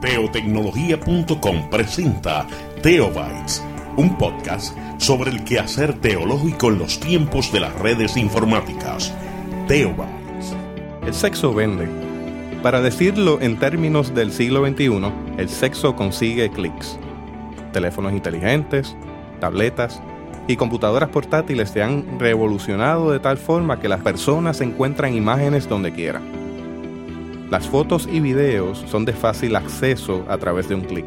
Teotecnología.com presenta Teobytes, un podcast sobre el quehacer teológico en los tiempos de las redes informáticas. Teobytes. El sexo vende. Para decirlo en términos del siglo XXI, el sexo consigue clics. Teléfonos inteligentes, tabletas y computadoras portátiles se han revolucionado de tal forma que las personas encuentran imágenes donde quiera. Las fotos y videos son de fácil acceso a través de un clic.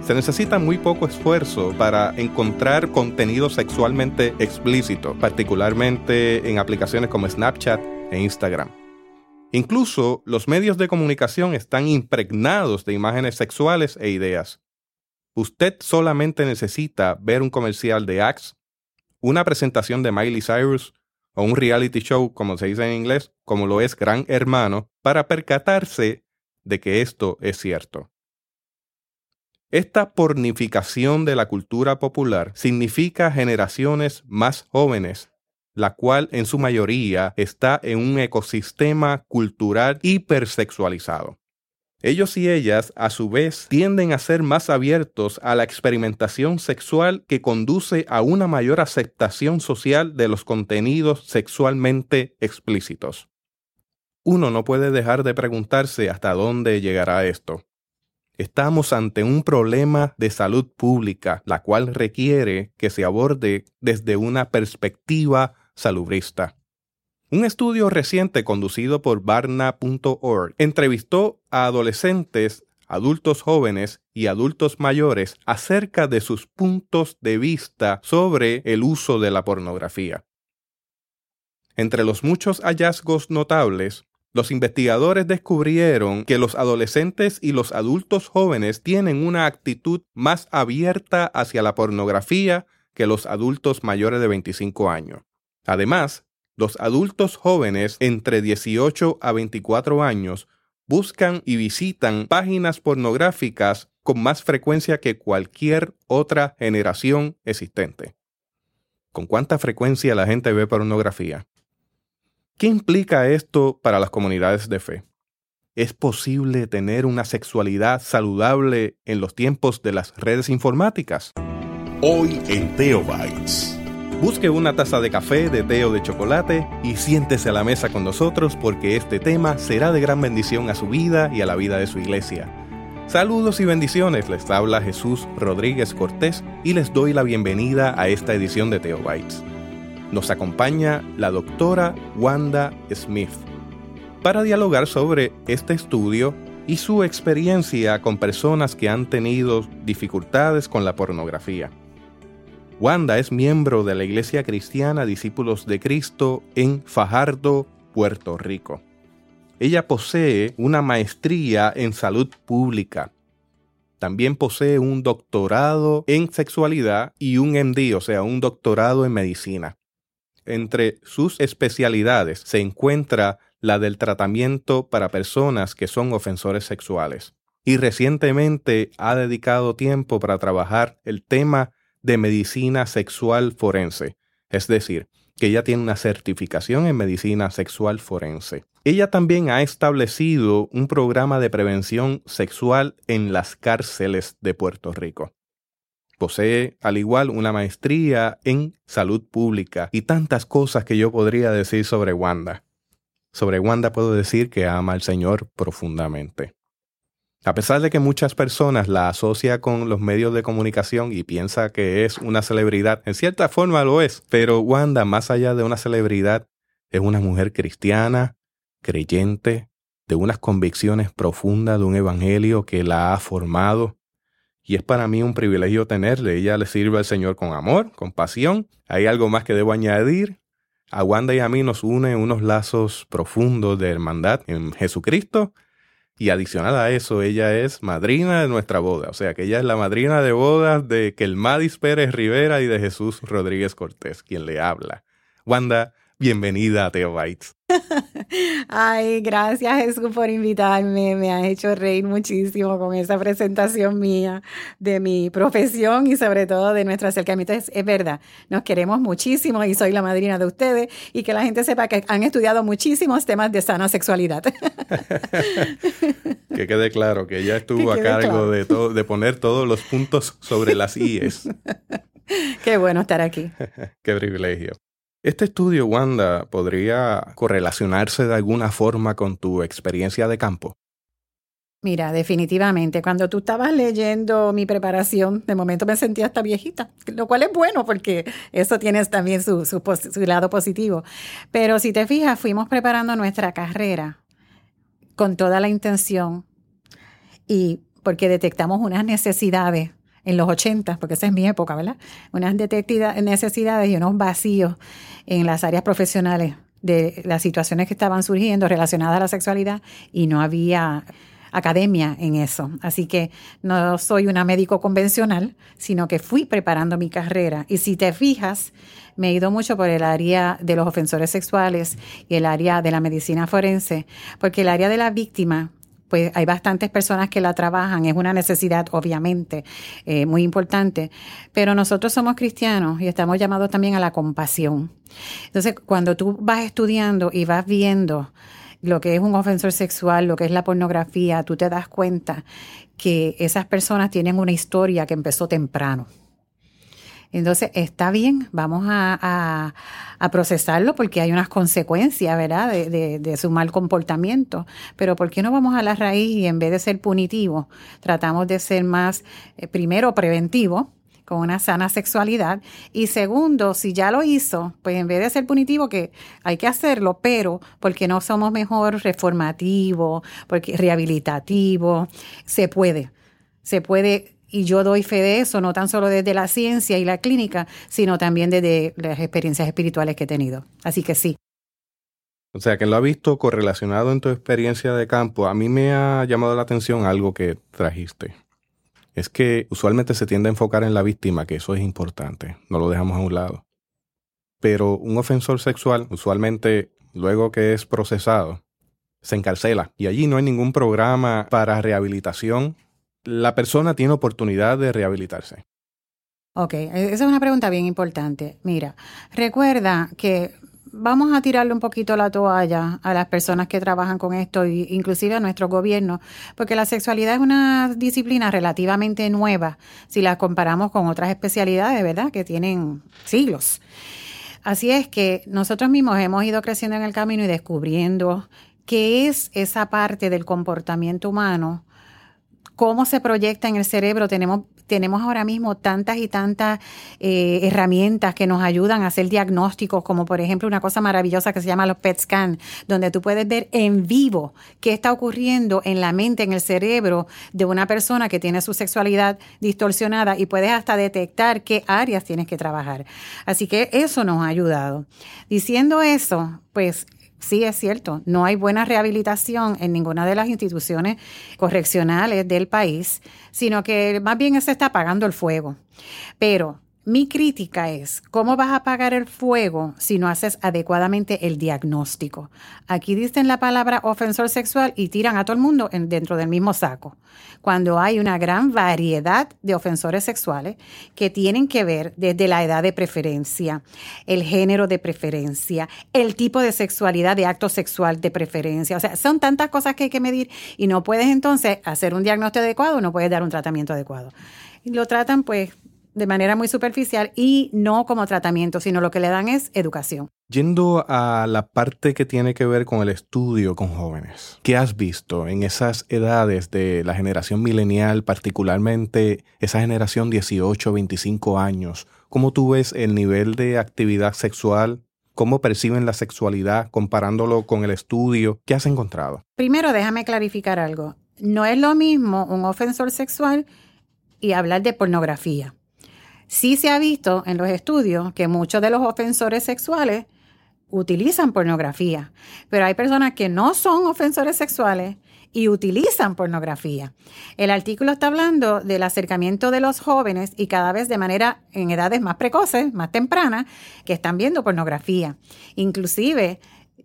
Se necesita muy poco esfuerzo para encontrar contenido sexualmente explícito, particularmente en aplicaciones como Snapchat e Instagram. Incluso los medios de comunicación están impregnados de imágenes sexuales e ideas. Usted solamente necesita ver un comercial de Axe, una presentación de Miley Cyrus o un reality show, como se dice en inglés, como lo es Gran Hermano, para percatarse de que esto es cierto. Esta pornificación de la cultura popular significa generaciones más jóvenes, la cual en su mayoría está en un ecosistema cultural hipersexualizado. Ellos y ellas, a su vez, tienden a ser más abiertos a la experimentación sexual que conduce a una mayor aceptación social de los contenidos sexualmente explícitos. Uno no puede dejar de preguntarse hasta dónde llegará esto. Estamos ante un problema de salud pública, la cual requiere que se aborde desde una perspectiva salubrista. Un estudio reciente conducido por Barna.org entrevistó a adolescentes, adultos jóvenes y adultos mayores acerca de sus puntos de vista sobre el uso de la pornografía. Entre los muchos hallazgos notables, los investigadores descubrieron que los adolescentes y los adultos jóvenes tienen una actitud más abierta hacia la pornografía que los adultos mayores de 25 años. Además, los adultos jóvenes entre 18 a 24 años buscan y visitan páginas pornográficas con más frecuencia que cualquier otra generación existente. ¿Con cuánta frecuencia la gente ve pornografía? ¿Qué implica esto para las comunidades de fe? ¿Es posible tener una sexualidad saludable en los tiempos de las redes informáticas? Hoy en Teobytes. Busque una taza de café, de té o de chocolate y siéntese a la mesa con nosotros porque este tema será de gran bendición a su vida y a la vida de su iglesia. Saludos y bendiciones, les habla Jesús Rodríguez Cortés y les doy la bienvenida a esta edición de Teobytes. Nos acompaña la doctora Wanda Smith para dialogar sobre este estudio y su experiencia con personas que han tenido dificultades con la pornografía. Wanda es miembro de la Iglesia Cristiana Discípulos de Cristo en Fajardo, Puerto Rico. Ella posee una maestría en salud pública. También posee un doctorado en sexualidad y un MD, o sea, un doctorado en medicina. Entre sus especialidades se encuentra la del tratamiento para personas que son ofensores sexuales. Y recientemente ha dedicado tiempo para trabajar el tema de medicina sexual forense, es decir, que ella tiene una certificación en medicina sexual forense. Ella también ha establecido un programa de prevención sexual en las cárceles de Puerto Rico. Posee al igual una maestría en salud pública y tantas cosas que yo podría decir sobre Wanda. Sobre Wanda puedo decir que ama al Señor profundamente. A pesar de que muchas personas la asocian con los medios de comunicación y piensa que es una celebridad, en cierta forma lo es, pero Wanda, más allá de una celebridad, es una mujer cristiana, creyente, de unas convicciones profundas de un evangelio que la ha formado. Y es para mí un privilegio tenerle. Ella le sirve al Señor con amor, con pasión. Hay algo más que debo añadir. A Wanda y a mí nos une unos lazos profundos de hermandad en Jesucristo y adicional a eso, ella es madrina de nuestra boda. O sea que ella es la madrina de bodas de Kelmadis Pérez Rivera y de Jesús Rodríguez Cortés, quien le habla. Wanda, Bienvenida a Teo Bites. Ay, gracias Jesús por invitarme. Me has hecho reír muchísimo con esa presentación mía de mi profesión y sobre todo de nuestro acercamiento. Es, es, verdad, nos queremos muchísimo y soy la madrina de ustedes y que la gente sepa que han estudiado muchísimos temas de sana sexualidad. que quede claro que ella estuvo a cargo de, todo, de poner todos los puntos sobre las IES. Qué bueno estar aquí. Qué privilegio. Este estudio, Wanda, podría correlacionarse de alguna forma con tu experiencia de campo. Mira, definitivamente, cuando tú estabas leyendo mi preparación, de momento me sentía hasta viejita, lo cual es bueno porque eso tiene también su, su, lado positivo. Pero si te fijas, fuimos preparando nuestra carrera con toda la intención y porque detectamos unas necesidades en los 80, porque esa es mi época, ¿verdad? Unas necesidades y unos vacíos en las áreas profesionales de las situaciones que estaban surgiendo relacionadas a la sexualidad y no había academia en eso. Así que no soy una médico convencional, sino que fui preparando mi carrera. Y si te fijas, me he ido mucho por el área de los ofensores sexuales y el área de la medicina forense, porque el área de la víctima pues hay bastantes personas que la trabajan, es una necesidad obviamente eh, muy importante, pero nosotros somos cristianos y estamos llamados también a la compasión. Entonces, cuando tú vas estudiando y vas viendo lo que es un ofensor sexual, lo que es la pornografía, tú te das cuenta que esas personas tienen una historia que empezó temprano. Entonces, está bien, vamos a, procesarlo porque hay unas consecuencias, ¿verdad?, de, su mal comportamiento. Pero ¿por qué no vamos a la raíz y en vez de ser punitivo, tratamos de ser más, eh, primero, preventivo? con una sana sexualidad. Y segundo, si ya lo hizo, pues en vez de ser punitivo, que hay que hacerlo, pero porque no somos mejor reformativo, porque rehabilitativo, se puede. Se puede y yo doy fe de eso, no tan solo desde la ciencia y la clínica, sino también desde las experiencias espirituales que he tenido. Así que sí. O sea, que lo ha visto correlacionado en tu experiencia de campo. A mí me ha llamado la atención algo que trajiste. Es que usualmente se tiende a enfocar en la víctima, que eso es importante, no lo dejamos a un lado. Pero un ofensor sexual, usualmente, luego que es procesado, se encarcela y allí no hay ningún programa para rehabilitación la persona tiene oportunidad de rehabilitarse? Ok, e-, esa es una pregunta bien importante. Mira, recuerda que vamos a tirarle un poquito la toalla a las personas que trabajan con esto, inclusive a nuestro gobierno, porque la sexualidad es una disciplina relativamente nueva si la comparamos con otras especialidades, ¿verdad? Que tienen siglos. Así es que nosotros mismos hemos ido creciendo en el camino y descubriendo qué es esa parte del comportamiento humano cómo se proyecta en el cerebro. Tenemos, tenemos ahora mismo tantas y tantas eh, herramientas que nos ayudan a hacer diagnósticos, como por ejemplo una cosa maravillosa que se llama los PET scan, donde tú puedes ver en vivo qué está ocurriendo en la mente, en el cerebro de una persona que tiene su sexualidad distorsionada y puedes hasta detectar qué áreas tienes que trabajar. Así que eso nos ha ayudado. Diciendo eso, pues Sí, es cierto, no hay buena rehabilitación en ninguna de las instituciones correccionales del país, sino que más bien se está apagando el fuego. Pero mi crítica es, ¿cómo vas a apagar el fuego si no haces adecuadamente el diagnóstico? Aquí dicen la palabra ofensor sexual y tiran a todo el mundo dentro del mismo saco, cuando hay una gran variedad de ofensores sexuales que tienen que ver desde la edad de preferencia, el género de preferencia, el tipo de sexualidad de acto sexual de preferencia. O sea, son tantas cosas que hay que medir y no puedes entonces hacer un diagnóstico adecuado, no puedes dar un tratamiento adecuado. Y lo tratan pues de manera muy superficial y no como tratamiento, sino lo que le dan es educación. Yendo a la parte que tiene que ver con el estudio con jóvenes, ¿qué has visto en esas edades de la generación milenial, particularmente esa generación 18, 25 años? ¿Cómo tú ves el nivel de actividad sexual? ¿Cómo perciben la sexualidad comparándolo con el estudio? ¿Qué has encontrado? Primero, déjame clarificar algo. No es lo mismo un ofensor sexual y hablar de pornografía. Sí se ha visto en los estudios que muchos de los ofensores sexuales utilizan pornografía, pero hay personas que no son ofensores sexuales y utilizan pornografía. El artículo está hablando del acercamiento de los jóvenes y cada vez de manera en edades más precoces, más tempranas, que están viendo pornografía. Inclusive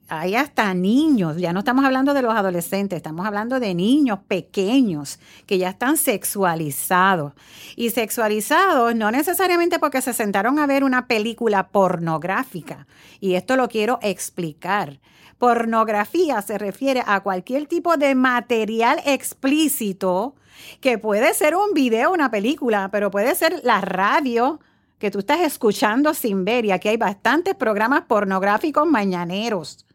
hay hasta niños, ya no estamos hablando de los adolescentes, estamos hablando de niños pequeños que ya están sexualizados. Y sexualizados no necesariamente porque se sentaron a ver una película pornográfica. Y esto lo quiero explicar. Pornografía se refiere a cualquier tipo de material explícito que puede ser un video, una película, pero puede ser la radio que tú estás escuchando sin ver. Y aquí hay bastantes programas pornográficos mañaneros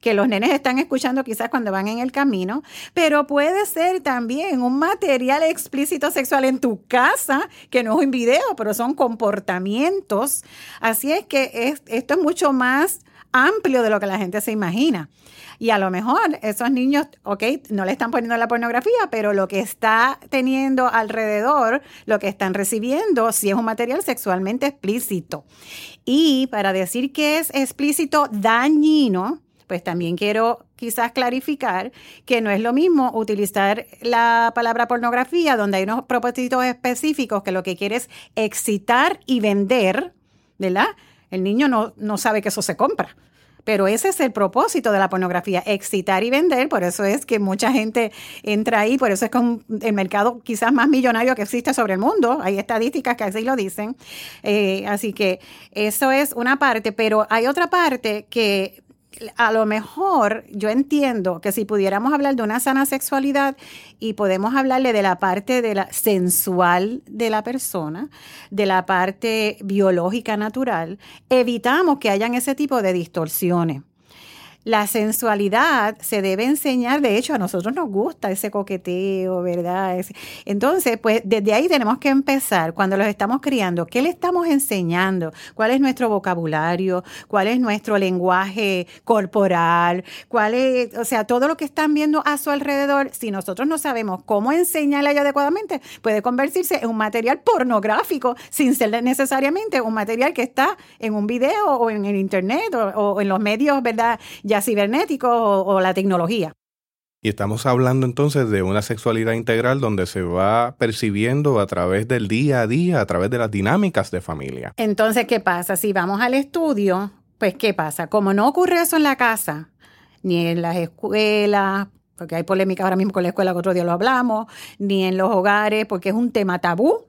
que los nenes están escuchando quizás cuando van en el camino, pero puede ser también un material explícito sexual en tu casa, que no es un video, pero son comportamientos. Así es que esto es mucho más amplio de lo que la gente se imagina. Y a lo mejor esos niños, ok, no le están poniendo la pornografía, pero lo que está teniendo alrededor, lo que están recibiendo, sí es un material sexualmente explícito. Y para decir que es explícito dañino, pues también quiero quizás clarificar que no es lo mismo utilizar la palabra pornografía, donde hay unos propósitos específicos que lo que quiere es excitar y vender, ¿verdad? El niño no, no sabe que eso se compra. Pero ese es el propósito de la pornografía, excitar y vender. Por eso es que mucha gente entra ahí, por eso es que el mercado quizás más millonario que existe sobre el mundo. Hay estadísticas que así lo dicen. Eh, así que eso es una parte, pero hay otra parte que a lo mejor yo entiendo que si pudiéramos hablar de una sana sexualidad y podemos hablarle de la parte de la sensual de la persona, de la parte biológica natural, evitamos que hayan ese tipo de distorsiones. La sensualidad se debe enseñar, de hecho a nosotros nos gusta ese coqueteo, ¿verdad? Entonces, pues desde ahí tenemos que empezar, cuando los estamos criando, ¿qué le estamos enseñando? ¿Cuál es nuestro vocabulario? ¿Cuál es nuestro lenguaje corporal? ¿Cuál es, o sea, todo lo que están viendo a su alrededor, si nosotros no sabemos cómo enseñarle adecuadamente, puede convertirse en un material pornográfico sin ser necesariamente un material que está en un video o en el internet o, en los medios, ¿verdad? Cibernético o, la tecnología. Y estamos hablando entonces de una sexualidad integral donde se va percibiendo a través del día a día, a través de las dinámicas de familia. Entonces, ¿qué pasa? Si vamos al estudio, pues ¿qué pasa? Como no ocurre eso en la casa, ni en las escuelas, porque hay polémica ahora mismo con la escuela, que otro día lo hablamos, ni en los hogares, porque es un tema tabú.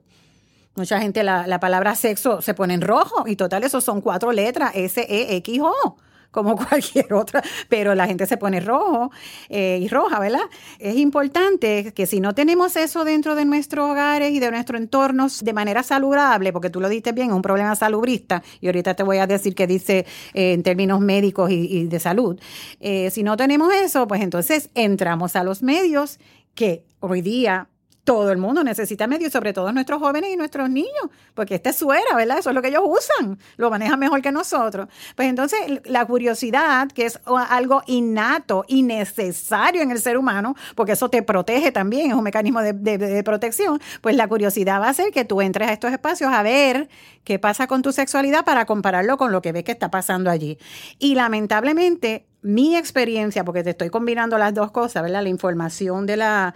Mucha gente la, la palabra sexo se pone en rojo y total, eso son cuatro letras, S-E-X-O como cualquier otra, pero la gente se pone rojo eh, y roja, ¿verdad? Es importante que si no tenemos eso dentro de nuestros hogares y de nuestros entornos de manera saludable, porque tú lo diste bien, es un problema salubrista, y ahorita te voy a decir qué dice eh, en términos médicos y, de salud, eh, si no tenemos eso, pues entonces entramos a los medios que hoy día todo el mundo necesita medios, sobre todo nuestros jóvenes y nuestros niños, porque esta es su era, ¿verdad? Eso es lo que ellos usan, lo manejan mejor que nosotros. Pues entonces la curiosidad, que es algo innato y necesario en el ser humano, porque eso te protege también, es un mecanismo de, protección, pues la curiosidad va a hacer que tú entres a estos espacios a ver qué pasa con tu sexualidad para compararlo con lo que ves que está pasando allí. Y lamentablemente, mi experiencia, porque te estoy combinando las dos cosas, ¿verdad? La información de la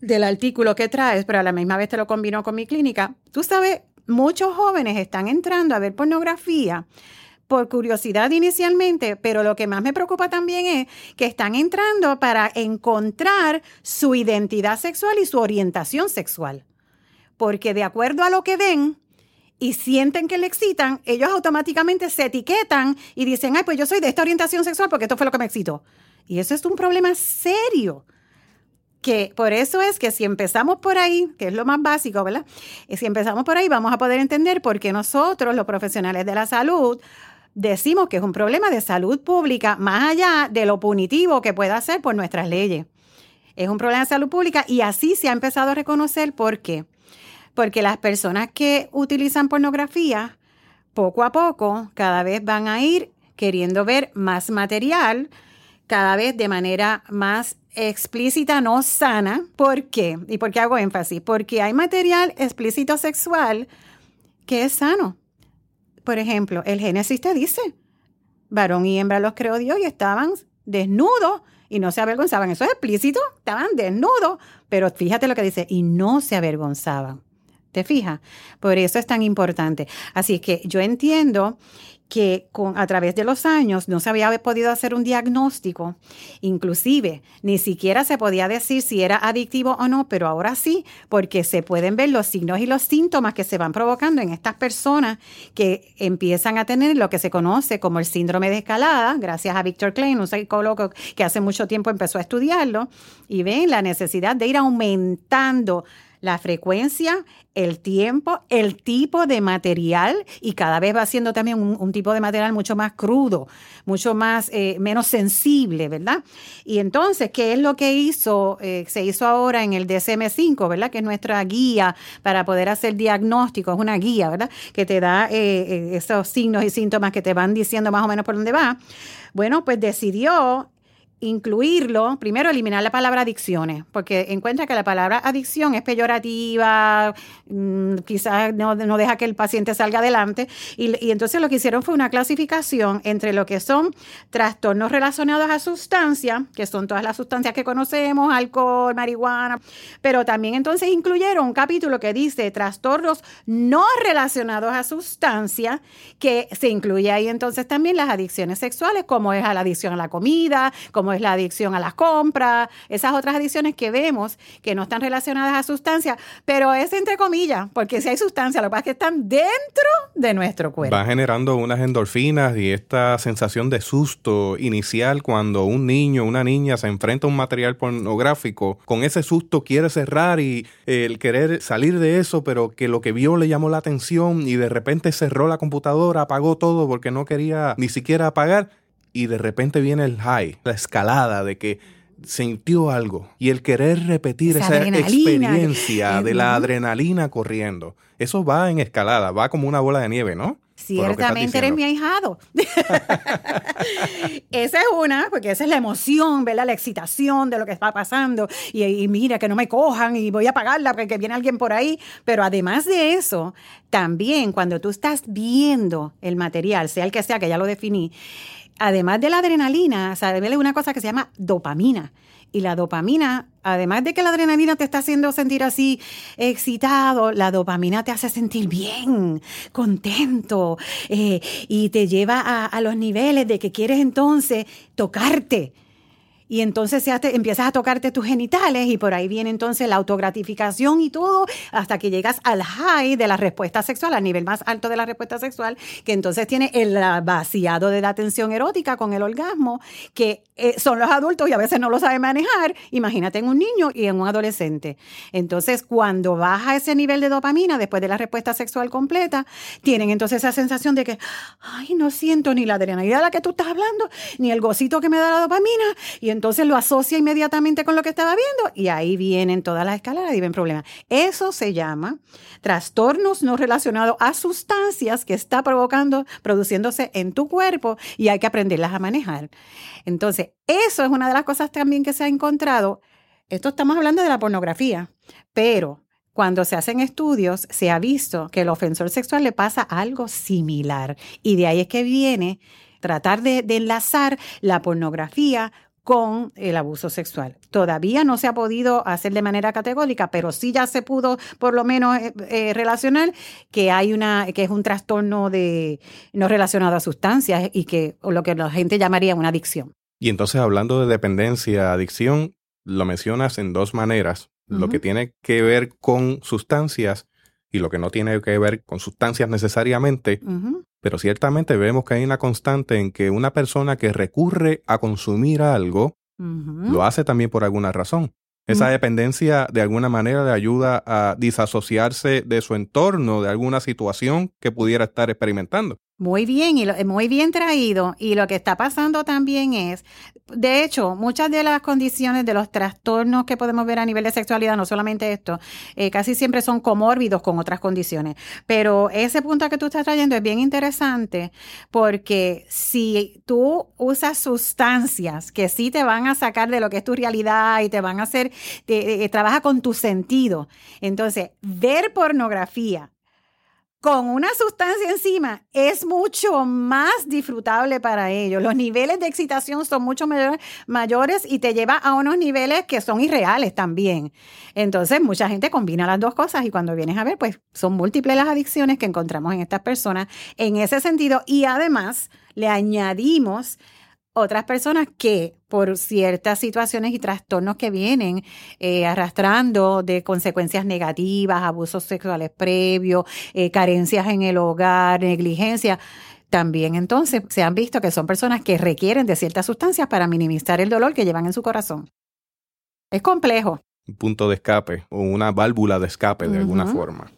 del artículo que traes, pero a la misma vez te lo combino con mi clínica. Tú sabes, muchos jóvenes están entrando a ver pornografía por curiosidad inicialmente, pero lo que más me preocupa también es que están entrando para encontrar su identidad sexual y su orientación sexual. Porque de acuerdo a lo que ven y sienten que le excitan, ellos automáticamente se etiquetan y dicen, ay, pues yo soy de esta orientación sexual porque esto fue lo que me excitó. Y eso es un problema serio que por eso es que si empezamos por ahí, que es lo más básico, ¿verdad? Y si empezamos por ahí, vamos a poder entender por qué nosotros, los profesionales de la salud, decimos que es un problema de salud pública más allá de lo punitivo que pueda ser por nuestras leyes. Es un problema de salud pública y así se ha empezado a reconocer por qué. Porque las personas que utilizan pornografía, poco a poco, cada vez van a ir queriendo ver más material, cada vez de manera más explícita no sana. ¿Por qué? ¿Y por qué hago énfasis? Porque hay material explícito sexual que es sano. Por ejemplo, el Génesis te dice, varón y hembra los creó Dios y estaban desnudos y no se avergonzaban. Eso es explícito, estaban desnudos, pero fíjate lo que dice, y no se avergonzaban. ¿Te fijas? Por eso es tan importante. Así que yo entiendo que con, a través de los años no se había podido hacer un diagnóstico, inclusive ni siquiera se podía decir si era adictivo o no, pero ahora sí, porque se pueden ver los signos y los síntomas que se van provocando en estas personas que empiezan a tener lo que se conoce como el síndrome de escalada, gracias a Víctor Klein, un psicólogo que hace mucho tiempo empezó a estudiarlo, y ven la necesidad de ir aumentando la frecuencia, el tiempo, el tipo de material y cada vez va siendo también un, tipo de material mucho más crudo, mucho más eh, menos sensible, ¿verdad? Y entonces, ¿qué es lo que hizo? Eh, se hizo ahora en el DSM-5, ¿verdad? Que es nuestra guía para poder hacer diagnóstico, es una guía, ¿verdad? Que te da eh, esos signos y síntomas que te van diciendo más o menos por dónde va. Bueno, pues decidió incluirlo, primero eliminar la palabra adicciones, porque encuentra que la palabra adicción es peyorativa, mm, quizás no, deja que el paciente salga adelante, y, entonces lo que hicieron fue una clasificación entre lo que son trastornos relacionados a sustancias, que son todas las sustancias que conocemos, alcohol, marihuana, pero también entonces incluyeron un capítulo que dice trastornos no relacionados a sustancias, que se incluye ahí entonces también las adicciones sexuales, como es la adicción a la comida, como es la adicción a las compras, esas otras adicciones que vemos que no están relacionadas a sustancias, pero es entre comillas, porque si hay sustancias, lo que pasa es que están dentro de nuestro cuerpo. Va generando unas endorfinas y esta sensación de susto inicial cuando un niño, una niña se enfrenta a un material pornográfico, con ese susto quiere cerrar y el querer salir de eso, pero que lo que vio le llamó la atención y de repente cerró la computadora, apagó todo porque no quería ni siquiera apagar y de repente viene el high, la escalada de que sintió algo y el querer repetir esa, experiencia de la adrenalina corriendo. Eso va en escalada, va como una bola de nieve, ¿no? Ciertamente eres mi ahijado. esa es una, porque esa es la emoción, ¿verdad? La excitación de lo que está pasando. Y, mira, que no me cojan y voy a pagarla porque viene alguien por ahí. Pero además de eso, también cuando tú estás viendo el material, sea el que sea, que ya lo definí, además de la adrenalina, ¿sabes? una cosa que se llama dopamina. Y la dopamina, además de que la adrenalina te está haciendo sentir así excitado, la dopamina te hace sentir bien, contento, eh, y te lleva a los niveles de que quieres entonces tocarte y entonces se empiezas a tocarte tus genitales y por ahí viene entonces la autogratificación y todo hasta que llegas al high de la respuesta sexual, al nivel más alto de la respuesta sexual, que entonces tiene el vaciado de la atención erótica con el orgasmo, que eh, son los adultos y a veces no lo saben manejar. Imagínate en un niño y en un adolescente. Entonces, cuando baja ese nivel de dopamina después de la respuesta sexual completa, tienen entonces esa sensación de que, ay, no siento ni la adrenalina de la que tú estás hablando, ni el gocito que me da la dopamina. Y entonces lo asocia inmediatamente con lo que estaba viendo y ahí vienen todas las escaladas y ven problemas. Eso se llama trastornos no relacionados a sustancias que está provocando, produciéndose en tu cuerpo y hay que aprenderlas a manejar. Entonces, eso es una de las cosas también que se ha encontrado. Esto estamos hablando de la pornografía, pero cuando se hacen estudios, se ha visto que el ofensor sexual le pasa algo similar. Y de ahí es que viene tratar de, de enlazar la pornografía con el abuso sexual. Todavía no se ha podido hacer de manera categórica, pero sí ya se pudo por lo menos eh, eh, relacionar que hay una que es un trastorno de no relacionado a sustancias y que o lo que la gente llamaría una adicción. Y entonces hablando de dependencia, adicción, lo mencionas en dos maneras, lo que tiene que ver con sustancias y lo que no tiene que ver con sustancias necesariamente, pero ciertamente vemos que hay una constante en que una persona que recurre a consumir algo lo hace también por alguna razón. Esa dependencia de alguna manera le ayuda a disasociarse de su entorno, de alguna situación que pudiera estar experimentando. Muy bien, y muy bien traído. Y lo que está pasando también es, de hecho, muchas de las condiciones de los trastornos que podemos ver a nivel de sexualidad, no solamente esto, eh, casi siempre son comórbidos con otras condiciones. Pero ese punto que tú estás trayendo es bien interesante porque si tú usas sustancias que sí te van a sacar de lo que es tu realidad y te van a hacer, te, trabaja con tu sentido. Entonces, ver pornografía con una sustancia encima es mucho más disfrutable para ellos. Los niveles de excitación son mucho mayores y te lleva a unos niveles que son irreales también. Entonces, mucha gente combina las dos cosas y cuando vienes a ver, pues son múltiples las adicciones que encontramos en estas personas en ese sentido y además le añadimos otras personas que por ciertas situaciones y trastornos que vienen eh, arrastrando de consecuencias negativas, abusos sexuales previos, eh, carencias en el hogar, negligencia, también entonces se han visto que son personas que requieren de ciertas sustancias para minimizar el dolor que llevan en su corazón. Es complejo. Un punto de escape o una válvula de escape de alguna forma.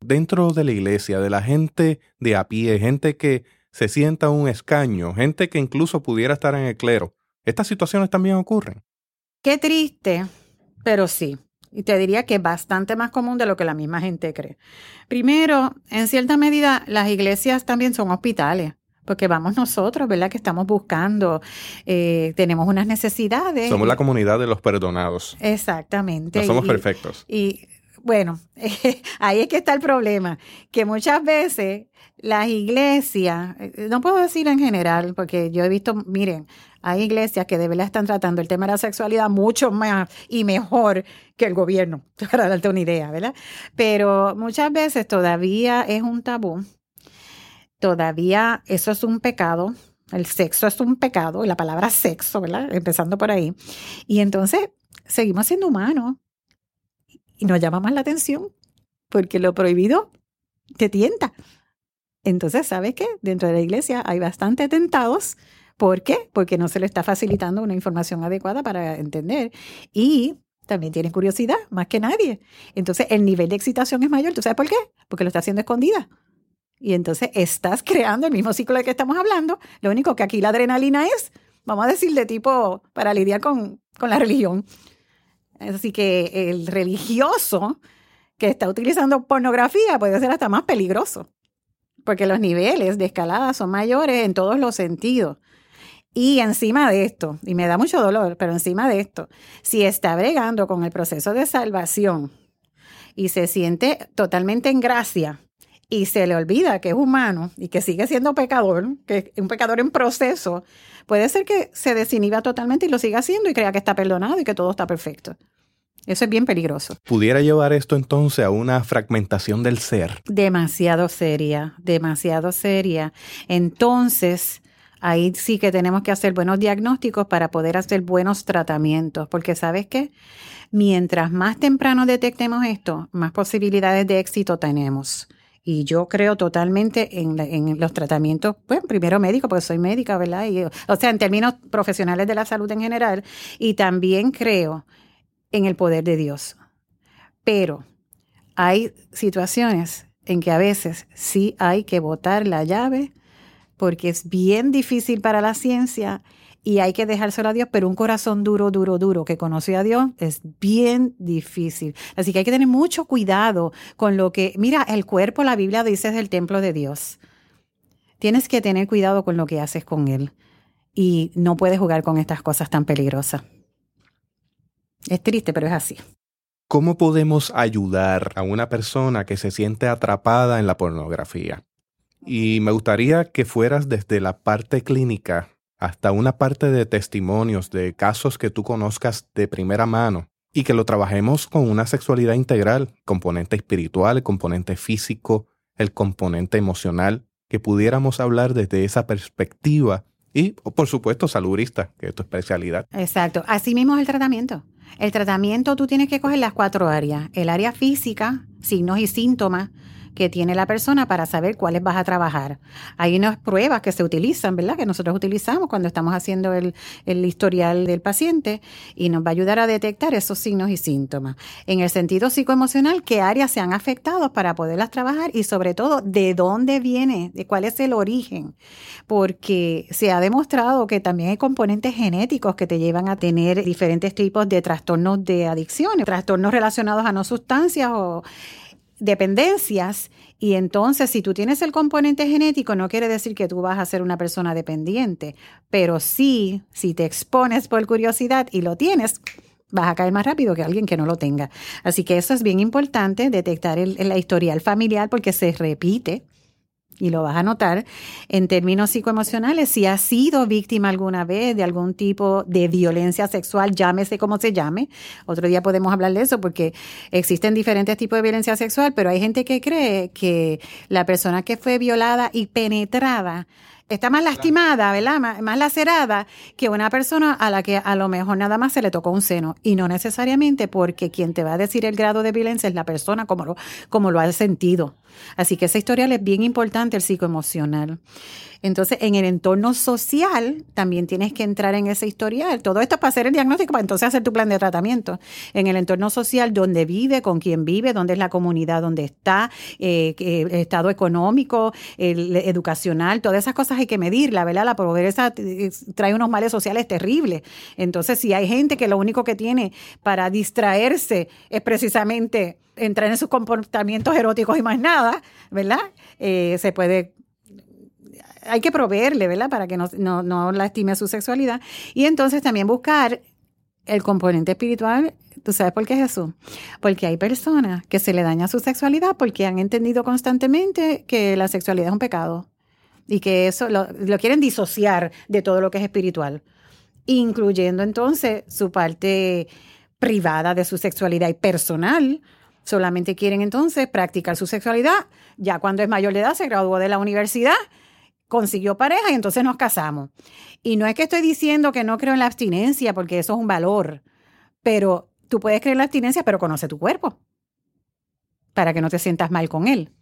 Dentro de la iglesia, de la gente de a pie, gente que se sienta un escaño, gente que incluso pudiera estar en el clero. Estas situaciones también ocurren. Qué triste, pero sí. Y te diría que es bastante más común de lo que la misma gente cree. Primero, en cierta medida, las iglesias también son hospitales porque vamos nosotros, ¿verdad? Que estamos buscando, eh, tenemos unas necesidades. Somos la comunidad de los perdonados. Exactamente. No somos perfectos. Y bueno, ahí es que está el problema, que muchas veces las iglesias, eh, no puedo decir en general, porque yo he visto, miren, hay iglesias que de verdad están tratando el tema de la sexualidad mucho más y mejor que el gobierno, para darte una idea, ¿verdad? Pero muchas veces todavía es un tabú, todavía eso es un pecado, el sexo es un pecado, la palabra sexo, ¿verdad? Empezando por ahí. Y entonces seguimos siendo humanos y nos llama más la atención porque lo prohibido te tienta. Entonces, ¿sabes qué? Dentro de la iglesia hay bastante tentados. ¿Por qué? Porque no se le está facilitando una información adecuada para entender. Y también tienen curiosidad, más que nadie. Entonces, el nivel de excitación es mayor. ¿Tú sabes por qué? Porque lo está haciendo escondida. Y entonces estás creando el mismo ciclo de que estamos hablando. Lo único que aquí la adrenalina es, vamos a decir, de tipo para lidiar con, con la religión. Así que el religioso que está utilizando pornografía puede ser hasta más peligroso porque los niveles de escalada son mayores en todos los sentidos. Y encima de esto, y me da mucho dolor, pero encima de esto, si está bregando con el proceso de salvación y se siente totalmente en gracia y se le olvida que es humano y que sigue siendo pecador, que es un pecador en proceso, puede ser que se desinhiba totalmente y lo siga haciendo y crea que está perdonado y que todo está perfecto. Eso es bien peligroso. ¿Pudiera llevar esto entonces a una fragmentación del ser? Demasiado seria, demasiado seria. Entonces, ahí sí que tenemos que hacer buenos diagnósticos para poder hacer buenos tratamientos, porque sabes qué, mientras más temprano detectemos esto, más posibilidades de éxito tenemos. Y yo creo totalmente en, los tratamientos, pues primero médico, porque soy médica, ¿verdad? o sea, en términos profesionales de la salud en general. Y también creo en el poder de Dios. Pero hay situaciones en que a veces sí hay que botar la llave porque es bien difícil para la ciencia y hay que dejárselo a Dios, pero un corazón duro, duro, duro que conoce a Dios es bien difícil. Así que hay que tener mucho cuidado con lo que, mira, el cuerpo, la Biblia dice es el templo de Dios. Tienes que tener cuidado con lo que haces con él y no puedes jugar con estas cosas tan peligrosas. Es triste, pero es así. ¿Cómo podemos ayudar a una persona que se siente atrapada en la pornografía? Y me gustaría que fueras desde la parte clínica hasta una parte de testimonios de casos que tú conozcas de primera mano y que lo trabajemos con una sexualidad integral, componente espiritual, componente físico, el componente emocional, que pudiéramos hablar desde esa perspectiva y, por supuesto, saludista, que es tu especialidad. Exacto. Así mismo es el tratamiento. El tratamiento tú tienes que coger las cuatro áreas. El área física, signos y síntomas que tiene la persona para saber cuáles vas a trabajar. Hay unas pruebas que se utilizan, ¿verdad? Que nosotros utilizamos cuando estamos haciendo el, el, historial del paciente y nos va a ayudar a detectar esos signos y síntomas. En el sentido psicoemocional, qué áreas se han afectado para poderlas trabajar y sobre todo de dónde viene, de cuál es el origen. Porque se ha demostrado que también hay componentes genéticos que te llevan a tener diferentes tipos de trastornos de adicciones, trastornos relacionados a no sustancias o dependencias y entonces si tú tienes el componente genético no quiere decir que tú vas a ser una persona dependiente, pero sí, si te expones por curiosidad y lo tienes, vas a caer más rápido que alguien que no lo tenga. Así que eso es bien importante, detectar el, la historial familiar porque se repite y lo vas a notar en términos psicoemocionales, si has sido víctima alguna vez de algún tipo de violencia sexual, llámese como se llame. Otro día podemos hablar de eso porque existen diferentes tipos de violencia sexual, pero hay gente que cree que la persona que fue violada y penetrada está más lastimada, ¿verdad? Más, lacerada que una persona a la que a lo mejor nada más se le tocó un seno. Y no necesariamente porque quien te va a decir el grado de violencia es la persona como lo, como lo ha sentido. Así que ese historial es bien importante, el psicoemocional. Entonces, en el entorno social también tienes que entrar en ese historial. Todo esto es para hacer el diagnóstico, para entonces hacer tu plan de tratamiento. En el entorno social, donde vive, con quién vive, dónde es la comunidad donde está, eh, el estado económico, el, educacional, todas esas cosas hay que medirla, ¿verdad? La pobreza trae unos males sociales terribles. Entonces, si hay gente que lo único que tiene para distraerse es precisamente entrar en sus comportamientos eróticos y más nada, ¿verdad? Eh, se puede hay que proveerle, ¿verdad? Para que no, no, no lastime su sexualidad. Y entonces también buscar el componente espiritual. ¿Tú sabes por qué Jesús? Porque hay personas que se le daña su sexualidad porque han entendido constantemente que la sexualidad es un pecado y que eso lo, lo quieren disociar de todo lo que es espiritual, incluyendo entonces su parte privada de su sexualidad y personal. Solamente quieren entonces practicar su sexualidad. Ya cuando es mayor de edad, se graduó de la universidad consiguió pareja y entonces nos casamos. Y no es que estoy diciendo que no creo en la abstinencia, porque eso es un valor, pero tú puedes creer en la abstinencia, pero conoce tu cuerpo para que no te sientas mal con él.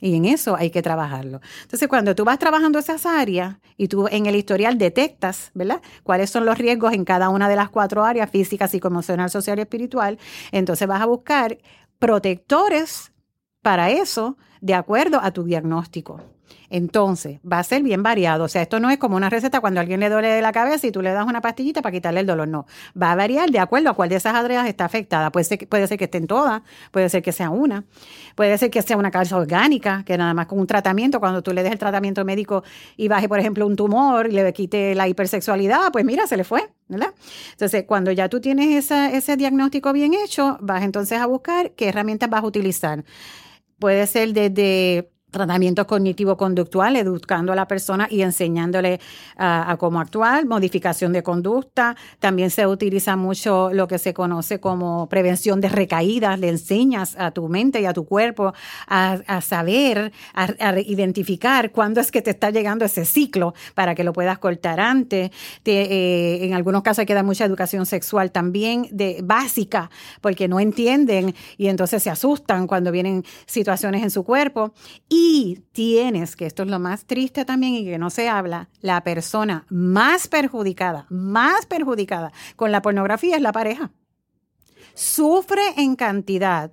Y en eso hay que trabajarlo. Entonces, cuando tú vas trabajando esas áreas y tú en el historial detectas, ¿verdad? Cuáles son los riesgos en cada una de las cuatro áreas, física, psicoemocional, social y espiritual, entonces vas a buscar protectores para eso de acuerdo a tu diagnóstico. Entonces, va a ser bien variado. O sea, esto no es como una receta cuando a alguien le duele la cabeza y tú le das una pastillita para quitarle el dolor. No. Va a variar de acuerdo a cuál de esas áreas está afectada. Puede ser, puede ser que estén todas, puede ser que sea una, puede ser que sea una causa orgánica, que nada más con un tratamiento, cuando tú le des el tratamiento médico y baje, por ejemplo, un tumor y le quite la hipersexualidad, pues mira, se le fue, ¿verdad? Entonces, cuando ya tú tienes ese diagnóstico bien hecho, vas entonces a buscar qué herramientas vas a utilizar. Puede ser desde tratamientos cognitivo-conductual, educando a la persona y enseñándole a, cómo actuar, modificación de conducta. También se utiliza mucho lo que se conoce como prevención de recaídas. Le enseñas a tu mente y a tu cuerpo a, saber, a, identificar cuándo es que te está llegando ese ciclo para que lo puedas cortar antes. Eh, en algunos casos hay que dar mucha educación sexual también de básica porque no entienden y entonces se asustan cuando vienen situaciones en su cuerpo. Y y tienes, que esto es lo más triste también y que no se habla, la persona más perjudicada, más perjudicada con la pornografía es la pareja. Sufre en cantidad.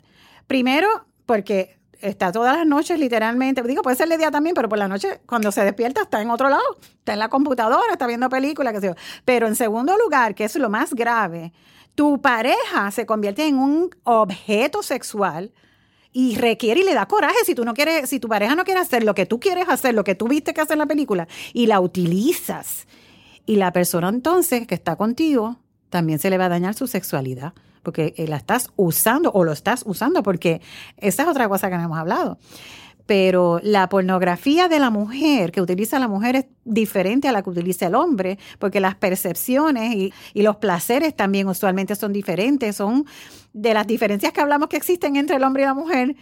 Primero, porque está todas las noches literalmente, digo, puede ser de día también, pero por la noche cuando se despierta está en otro lado, está en la computadora, está viendo películas, qué sé yo. Pero en segundo lugar, que es lo más grave, tu pareja se convierte en un objeto sexual y requiere y le da coraje si tú no quieres, si tu pareja no quiere hacer lo que tú quieres hacer, lo que tú viste que hace en la película y la utilizas. Y la persona entonces que está contigo también se le va a dañar su sexualidad porque la estás usando o lo estás usando porque esa es otra cosa que no hemos hablado pero la pornografía de la mujer que utiliza la mujer es diferente a la que utiliza el hombre, porque las percepciones y, los placeres también usualmente son diferentes, son de las diferencias que hablamos que existen entre el hombre y la mujer,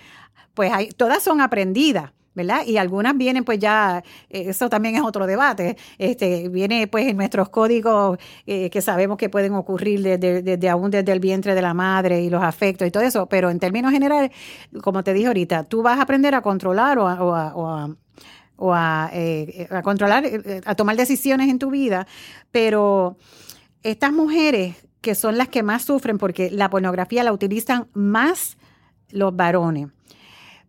pues hay, todas son aprendidas. ¿Verdad? Y algunas vienen pues ya, eh, eso también es otro debate, este, viene pues en nuestros códigos eh, que sabemos que pueden ocurrir desde, desde, aún desde el vientre de la madre y los afectos y todo eso, pero en términos generales, como te dije ahorita, tú vas a aprender a controlar o a, o a, eh, a controlar, a tomar decisiones en tu vida, pero estas mujeres que son las que más sufren porque la pornografía la utilizan más los varones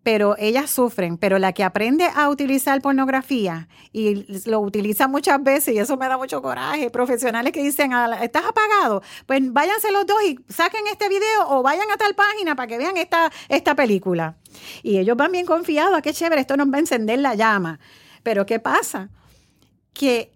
pero ellas sufren, pero la que aprende a utilizar pornografía y lo utiliza muchas veces, y eso me da mucho coraje, profesionales que dicen, ah, ¿estás apagado? Pues váyanse los dos y saquen este video o vayan a tal página para que vean esta, esta película. Y ellos van bien confiados, qué chévere, esto nos va a encender la llama. Pero ¿qué pasa? Que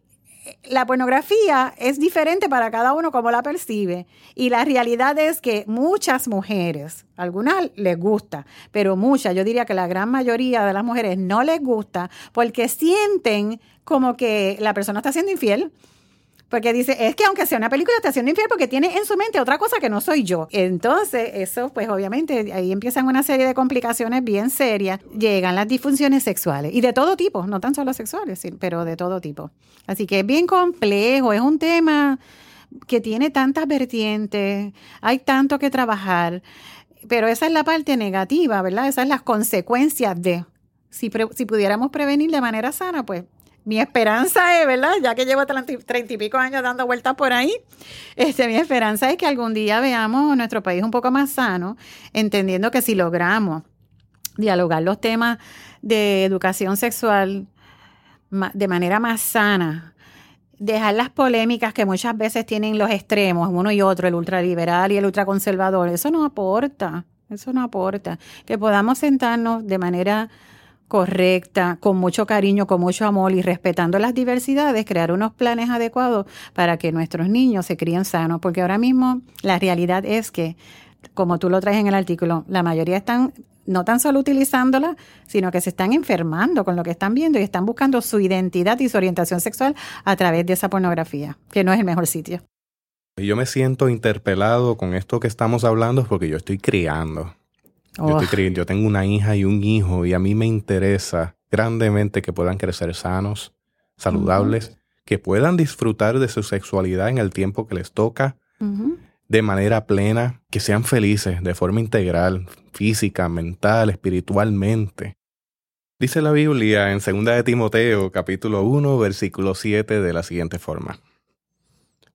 la pornografía es diferente para cada uno como la percibe. Y la realidad es que muchas mujeres, algunas les gusta, pero muchas, yo diría que la gran mayoría de las mujeres no les gusta porque sienten como que la persona está siendo infiel porque dice, es que aunque sea una película, está haciendo infiel porque tiene en su mente otra cosa que no soy yo. Entonces, eso, pues obviamente, ahí empiezan una serie de complicaciones bien serias. Llegan las disfunciones sexuales y de todo tipo, no tan solo sexuales, pero de todo tipo. Así que es bien complejo, es un tema que tiene tantas vertientes, hay tanto que trabajar, pero esa es la parte negativa, ¿verdad? Esas son las consecuencias de, si, si pudiéramos prevenir de manera sana, pues mi esperanza es, ¿verdad? Ya que llevo treinta y pico años dando vueltas por ahí, este, mi esperanza es que algún día veamos nuestro país un poco más sano, entendiendo que si logramos dialogar los temas de educación sexual de manera más sana, dejar las polémicas que muchas veces tienen los extremos, uno y otro, el ultraliberal y el ultraconservador, eso no aporta, eso no aporta. Que podamos sentarnos de manera correcta, con mucho cariño, con mucho amor y respetando las diversidades, crear unos planes adecuados para que nuestros niños se críen sanos, porque ahora mismo la realidad es que, como tú lo traes en el artículo, la mayoría están no tan solo utilizándola, sino que se están enfermando con lo que están viendo y están buscando su identidad y su orientación sexual a través de esa pornografía, que no es el mejor sitio. Yo me siento interpelado con esto que estamos hablando porque yo estoy criando. Yo, yo tengo una hija y un hijo y a mí me interesa grandemente que puedan crecer sanos, saludables, que puedan disfrutar de su sexualidad en el tiempo que les toca, de manera plena, que sean felices de forma integral, física, mental, espiritualmente. Dice la Biblia en 2 de Timoteo capítulo 1 versículo 7 de la siguiente forma.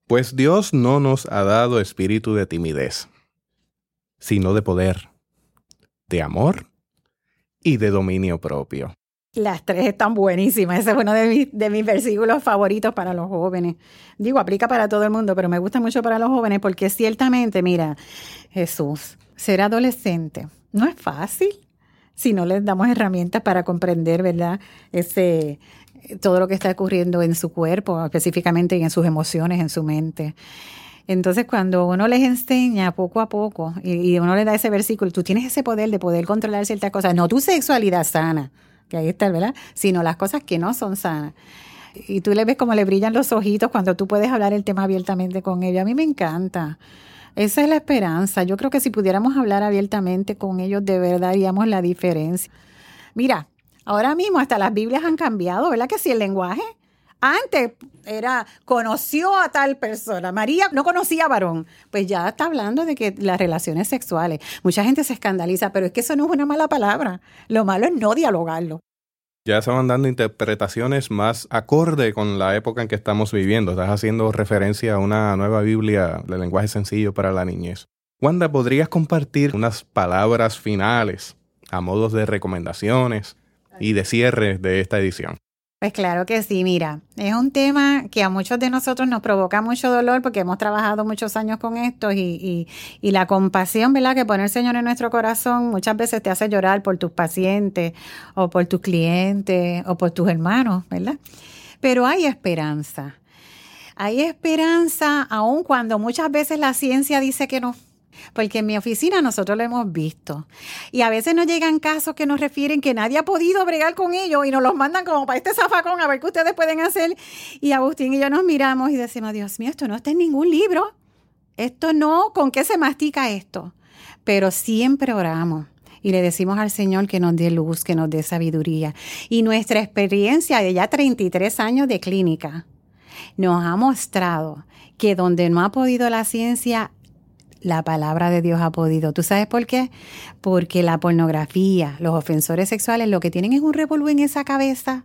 Pues Dios no nos ha dado espíritu de timidez, sino de poder de amor y de dominio propio. Las tres están buenísimas. Ese es uno de mis, de mis versículos favoritos para los jóvenes. Digo, aplica para todo el mundo, pero me gusta mucho para los jóvenes porque ciertamente, mira, Jesús, ser adolescente no es fácil si no les damos herramientas para comprender, ¿verdad? Ese, todo lo que está ocurriendo en su cuerpo, específicamente en sus emociones, en su mente. Entonces, cuando uno les enseña poco a poco y, uno le da ese versículo, tú tienes ese poder de poder controlar ciertas cosas, no tu sexualidad sana, que ahí está, ¿verdad? Sino las cosas que no son sanas. Y tú le ves como le brillan los ojitos cuando tú puedes hablar el tema abiertamente con ellos. A mí me encanta. Esa es la esperanza. Yo creo que si pudiéramos hablar abiertamente con ellos, de verdad haríamos la diferencia. Mira, ahora mismo hasta las Biblias han cambiado, ¿verdad? Que si el lenguaje antes era, conoció a tal persona. María no conocía a varón. Pues ya está hablando de que las relaciones sexuales. Mucha gente se escandaliza, pero es que eso no es una mala palabra. Lo malo es no dialogarlo. Ya se van dando interpretaciones más acorde con la época en que estamos viviendo. Estás haciendo referencia a una nueva Biblia de lenguaje sencillo para la niñez. Wanda, ¿podrías compartir unas palabras finales a modos de recomendaciones y de cierre de esta edición? Pues claro que sí, mira, es un tema que a muchos de nosotros nos provoca mucho dolor porque hemos trabajado muchos años con esto y, y, la compasión, ¿verdad? Que pone el Señor en nuestro corazón muchas veces te hace llorar por tus pacientes o por tus clientes o por tus hermanos, ¿verdad? Pero hay esperanza. Hay esperanza aun cuando muchas veces la ciencia dice que no porque en mi oficina nosotros lo hemos visto. Y a veces nos llegan casos que nos refieren que nadie ha podido bregar con ellos y nos los mandan como para este zafacón a ver qué ustedes pueden hacer. Y Agustín y yo nos miramos y decimos, Dios mío, esto no está en ningún libro. Esto no, ¿con qué se mastica esto? Pero siempre oramos y le decimos al Señor que nos dé luz, que nos dé sabiduría. Y nuestra experiencia de ya 33 años de clínica nos ha mostrado que donde no ha podido la ciencia, la palabra de Dios ha podido. ¿Tú sabes por qué? Porque la pornografía, los ofensores sexuales, lo que tienen es un revolú en esa cabeza.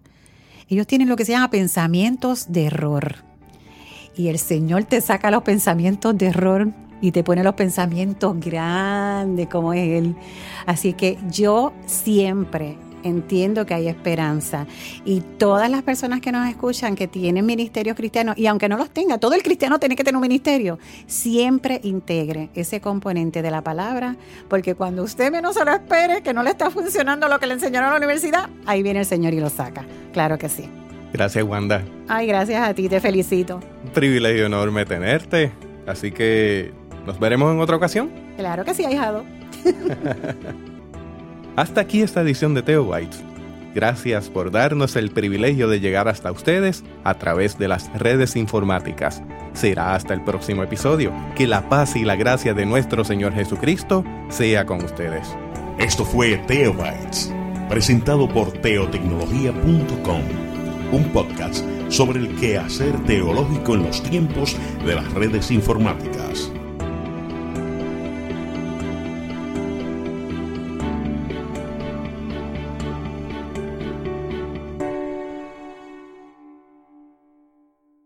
Ellos tienen lo que se llama pensamientos de error. Y el Señor te saca los pensamientos de error y te pone los pensamientos grandes como es Él. Así que yo siempre entiendo que hay esperanza. Y todas las personas que nos escuchan que tienen ministerios cristianos, y aunque no los tenga, todo el cristiano tiene que tener un ministerio, siempre integre ese componente de la palabra, porque cuando usted menos se lo espere, que no le está funcionando lo que le enseñaron en la universidad, ahí viene el Señor y lo saca. Claro que sí. Gracias, Wanda. Ay, gracias a ti, te felicito. Un privilegio enorme tenerte. Así que nos veremos en otra ocasión. Claro que sí, ahijado. Hasta aquí esta edición de Teo White. Gracias por darnos el privilegio de llegar hasta ustedes a través de las redes informáticas. Será hasta el próximo episodio. Que la paz y la gracia de nuestro Señor Jesucristo sea con ustedes. Esto fue Teobytes, presentado por teotecnología.com, un podcast sobre el quehacer teológico en los tiempos de las redes informáticas.